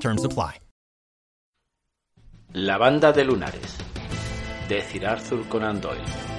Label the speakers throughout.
Speaker 1: Terms apply.
Speaker 2: La banda de lunares de Sir Arthur Conan Doyle.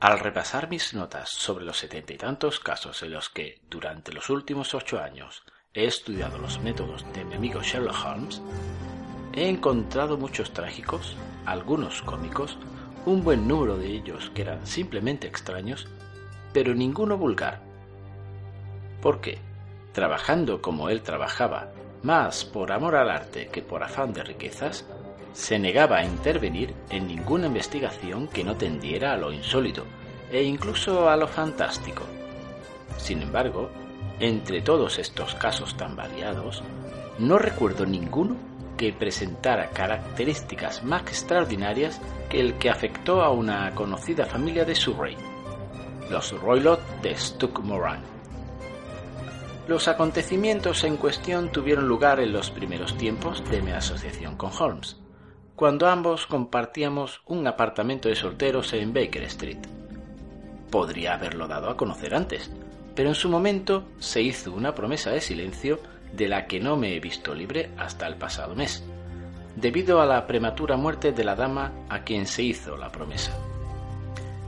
Speaker 2: Al repasar mis notas sobre los setenta y tantos casos en los que, durante los últimos ocho años, he estudiado los métodos de mi amigo Sherlock Holmes, he encontrado muchos trágicos, algunos cómicos, un buen número de ellos que eran simplemente extraños, pero ninguno vulgar. ¿Por qué? Trabajando como él trabajaba, más por amor al arte que por afán de riquezas, se negaba a intervenir en ninguna investigación que no tendiera a lo insólito e incluso a lo fantástico. Sin embargo, entre todos estos casos tan variados, no recuerdo ninguno que presentara características más extraordinarias que el que afectó a una conocida familia de Surrey, los Roylott de Stuck Moran. Los acontecimientos en cuestión tuvieron lugar en los primeros tiempos de mi asociación con Holmes cuando ambos compartíamos un apartamento de solteros en Baker Street. Podría haberlo dado a conocer antes, pero en su momento se hizo una promesa de silencio de la que no me he visto libre hasta el pasado mes, debido a la prematura muerte de la dama a quien se hizo la promesa.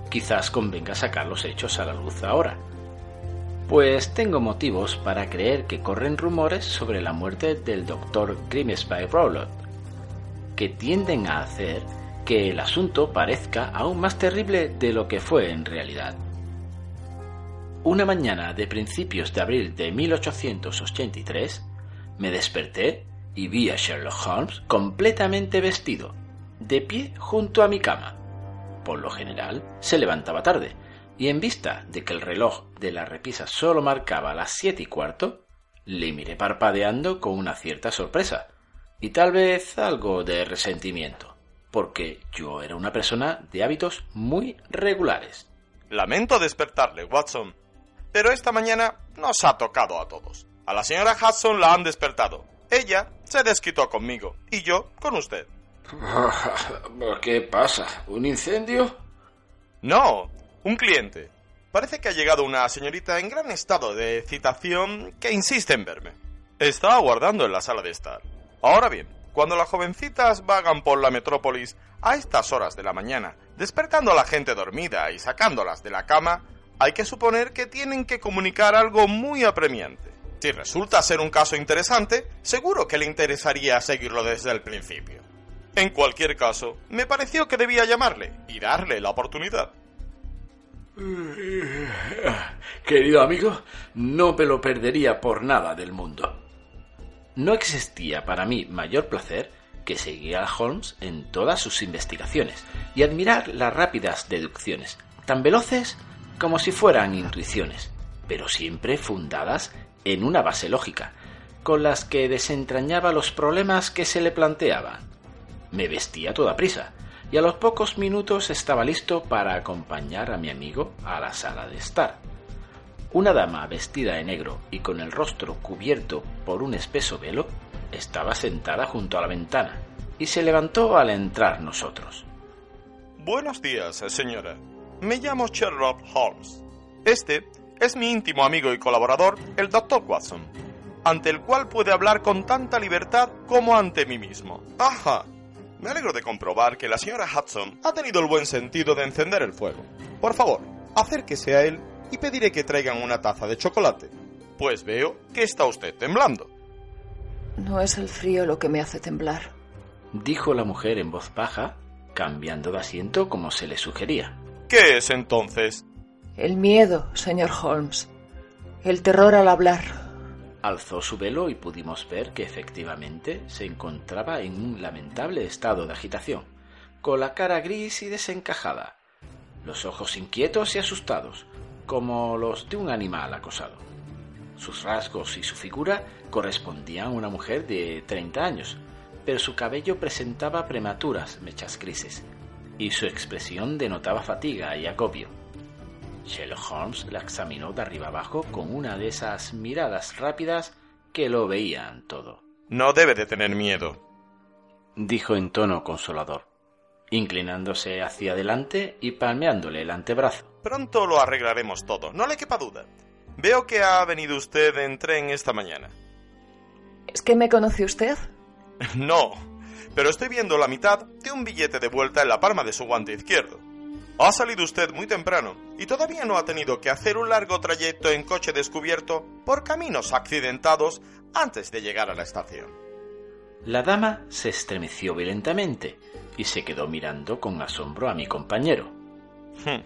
Speaker 2: Quizás convenga sacar los hechos a la luz ahora, pues tengo motivos para creer que corren rumores sobre la muerte del doctor Grimsby Rowlett, que tienden a hacer que el asunto parezca aún más terrible de lo que fue en realidad. Una mañana de principios de abril de 1883, me desperté y vi a Sherlock Holmes completamente vestido, de pie junto a mi cama. Por lo general, se levantaba tarde, y en vista de que el reloj de la repisa solo marcaba las siete y cuarto, le miré parpadeando con una cierta sorpresa, y tal vez algo de resentimiento, porque yo era una persona de hábitos muy regulares.
Speaker 3: Lamento despertarle, Watson, pero esta mañana nos ha tocado a todos. A la señora Hudson la han despertado. Ella se desquitó conmigo y yo con usted.
Speaker 2: ¿Qué pasa? ¿Un incendio?
Speaker 3: No, un cliente. Parece que ha llegado una señorita en gran estado de excitación que insiste en verme. Está aguardando en la sala de estar. Ahora bien, cuando las jovencitas vagan por la metrópolis a estas horas de la mañana, despertando a la gente dormida y sacándolas de la cama, hay que suponer que tienen que comunicar algo muy apremiante. Si resulta ser un caso interesante, seguro que le interesaría seguirlo desde el principio. En cualquier caso, me pareció que debía llamarle y darle la oportunidad.
Speaker 2: Querido amigo, no me lo perdería por nada del mundo. No existía para mí mayor placer que seguir a Holmes en todas sus investigaciones y admirar las rápidas deducciones, tan veloces como si fueran intuiciones, pero siempre fundadas en una base lógica, con las que desentrañaba los problemas que se le planteaban. Me vestía toda prisa, y a los pocos minutos estaba listo para acompañar a mi amigo a la sala de estar. Una dama vestida de negro y con el rostro cubierto por un espeso velo estaba sentada junto a la ventana y se levantó al entrar nosotros.
Speaker 3: Buenos días, señora. Me llamo Sherlock Holmes. Este es mi íntimo amigo y colaborador, el Dr. Watson, ante el cual puede hablar con tanta libertad como ante mí mismo. Ajá. Me alegro de comprobar que la señora Hudson ha tenido el buen sentido de encender el fuego. Por favor, acérquese a él y pediré que traigan una taza de chocolate. Pues veo que está usted temblando.
Speaker 4: No es el frío lo que me hace temblar.
Speaker 2: dijo la mujer en voz baja, cambiando de asiento como se le sugería.
Speaker 3: ¿Qué es entonces?
Speaker 4: El miedo, señor Holmes. El terror al hablar.
Speaker 2: Alzó su velo y pudimos ver que efectivamente se encontraba en un lamentable estado de agitación, con la cara gris y desencajada, los ojos inquietos y asustados, como los de un animal acosado. Sus rasgos y su figura correspondían a una mujer de 30 años, pero su cabello presentaba prematuras mechas grises, y su expresión denotaba fatiga y agobio. Sherlock Holmes la examinó de arriba abajo con una de esas miradas rápidas que lo veían todo.
Speaker 3: No debe de tener miedo,
Speaker 2: dijo en tono consolador, inclinándose hacia adelante y palmeándole el antebrazo.
Speaker 3: Pronto lo arreglaremos todo, no le quepa duda. Veo que ha venido usted en tren esta mañana.
Speaker 4: ¿Es que me conoce usted?
Speaker 3: No, pero estoy viendo la mitad de un billete de vuelta en la palma de su guante izquierdo. Ha salido usted muy temprano y todavía no ha tenido que hacer un largo trayecto en coche descubierto por caminos accidentados antes de llegar a la estación.
Speaker 2: La dama se estremeció violentamente y se quedó mirando con asombro a mi compañero.
Speaker 3: Hmm,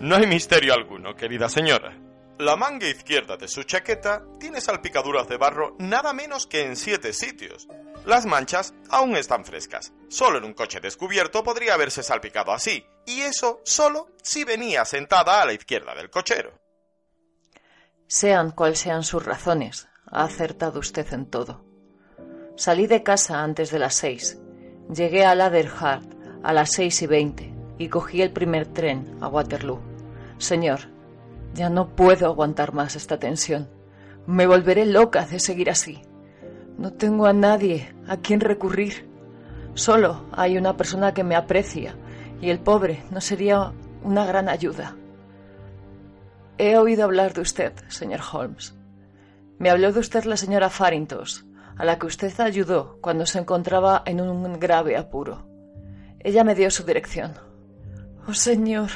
Speaker 3: no hay misterio alguno, querida señora. La manga izquierda de su chaqueta tiene salpicaduras de barro nada menos que en siete sitios. Las manchas aún están frescas. Solo en un coche descubierto podría haberse salpicado así, y eso solo si venía sentada a la izquierda del cochero.
Speaker 4: Sean cuales sean sus razones, ha acertado usted en todo. Salí de casa antes de las seis. Llegué a Ladderhart a las seis y veinte y cogí el primer tren a Waterloo. Señor, ya no puedo aguantar más esta tensión. Me volveré loca de seguir así. No tengo a nadie a quien recurrir. Solo hay una persona que me aprecia y el pobre no sería una gran ayuda. He oído hablar de usted, señor Holmes. Me habló de usted la señora Farintos, a la que usted ayudó cuando se encontraba en un grave apuro. Ella me dio su dirección. Oh, señor,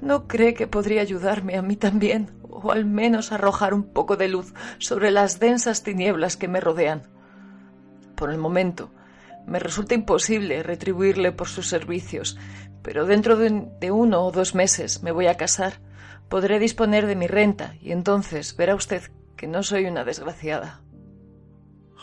Speaker 4: ¿no cree que podría ayudarme a mí también? o al menos arrojar un poco de luz sobre las densas tinieblas que me rodean. Por el momento, me resulta imposible retribuirle por sus servicios, pero dentro de, uno o dos meses me voy a casar. Podré disponer de mi renta y entonces verá usted que no soy una desgraciada.